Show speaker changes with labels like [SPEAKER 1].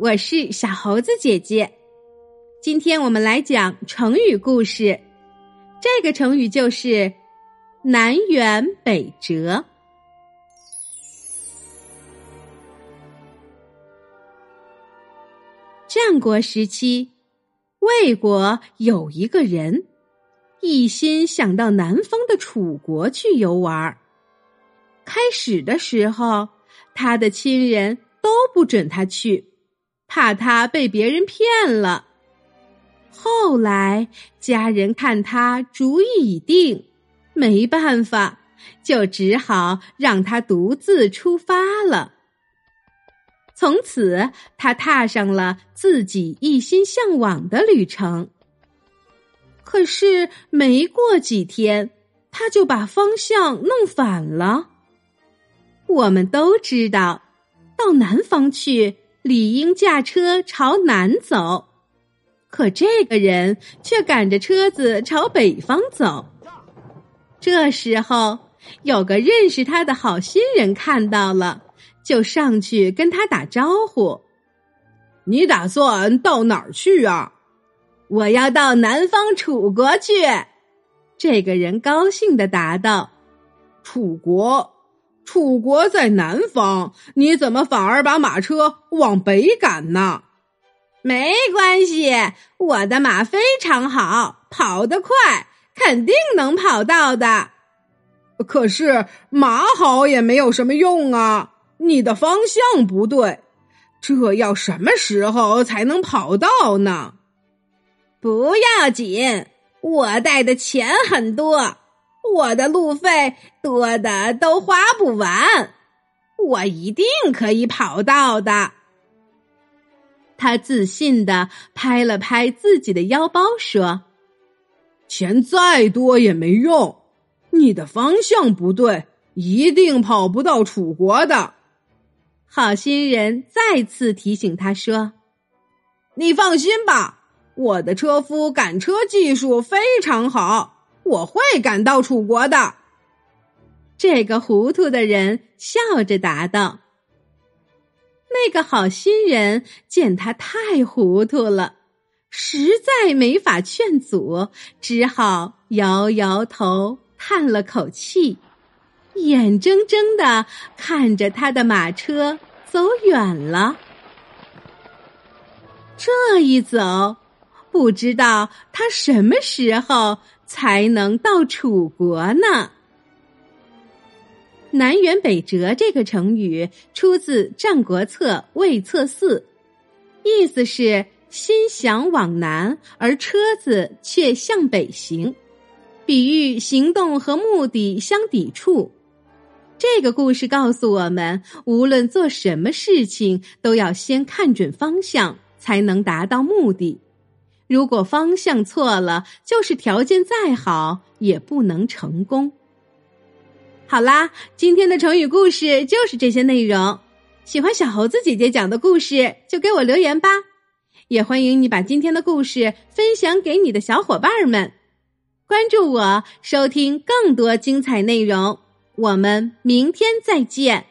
[SPEAKER 1] 我是小猴子姐姐。今天我们来讲成语故事，这个成语就是“南辕北辙”。战国时期，魏国有一个人，一心想到南方的楚国去游玩。开始的时候，他的亲人都不准他去，怕他被别人骗了。后来，家人看他主意已定，没办法，就只好让他独自出发了。从此，他踏上了自己一心向往的旅程。可是，没过几天，他就把方向弄反了。我们都知道，到南方去，理应驾车朝南走。可这个人却赶着车子朝北方走。这时候，有个认识他的好心人看到了，就上去跟他打招呼：“
[SPEAKER 2] 你打算到哪儿去啊？”“
[SPEAKER 1] 我要到南方楚国去。”这个人高兴的答道：“
[SPEAKER 2] 楚国，楚国在南方，你怎么反而把马车往北赶呢？”
[SPEAKER 1] 没关系，我的马非常好，跑得快，肯定能跑到的。
[SPEAKER 2] 可是马好也没有什么用啊！你的方向不对，这要什么时候才能跑到呢？
[SPEAKER 1] 不要紧，我带的钱很多，我的路费多的都花不完，我一定可以跑到的。他自信的拍了拍自己的腰包，说：“
[SPEAKER 2] 钱再多也没用，你的方向不对，一定跑不到楚国的。”
[SPEAKER 1] 好心人再次提醒他说：“
[SPEAKER 2] 你放心吧，我的车夫赶车技术非常好，我会赶到楚国的。”
[SPEAKER 1] 这个糊涂的人笑着答道。那个好心人见他太糊涂了，实在没法劝阻，只好摇摇头，叹了口气，眼睁睁的看着他的马车走远了。这一走，不知道他什么时候才能到楚国呢？南辕北辙这个成语出自《战国策·魏策四》，意思是心想往南，而车子却向北行，比喻行动和目的相抵触。这个故事告诉我们，无论做什么事情，都要先看准方向，才能达到目的。如果方向错了，就是条件再好，也不能成功。好啦，今天的成语故事就是这些内容。喜欢小猴子姐姐讲的故事，就给我留言吧。也欢迎你把今天的故事分享给你的小伙伴们。关注我，收听更多精彩内容。我们明天再见。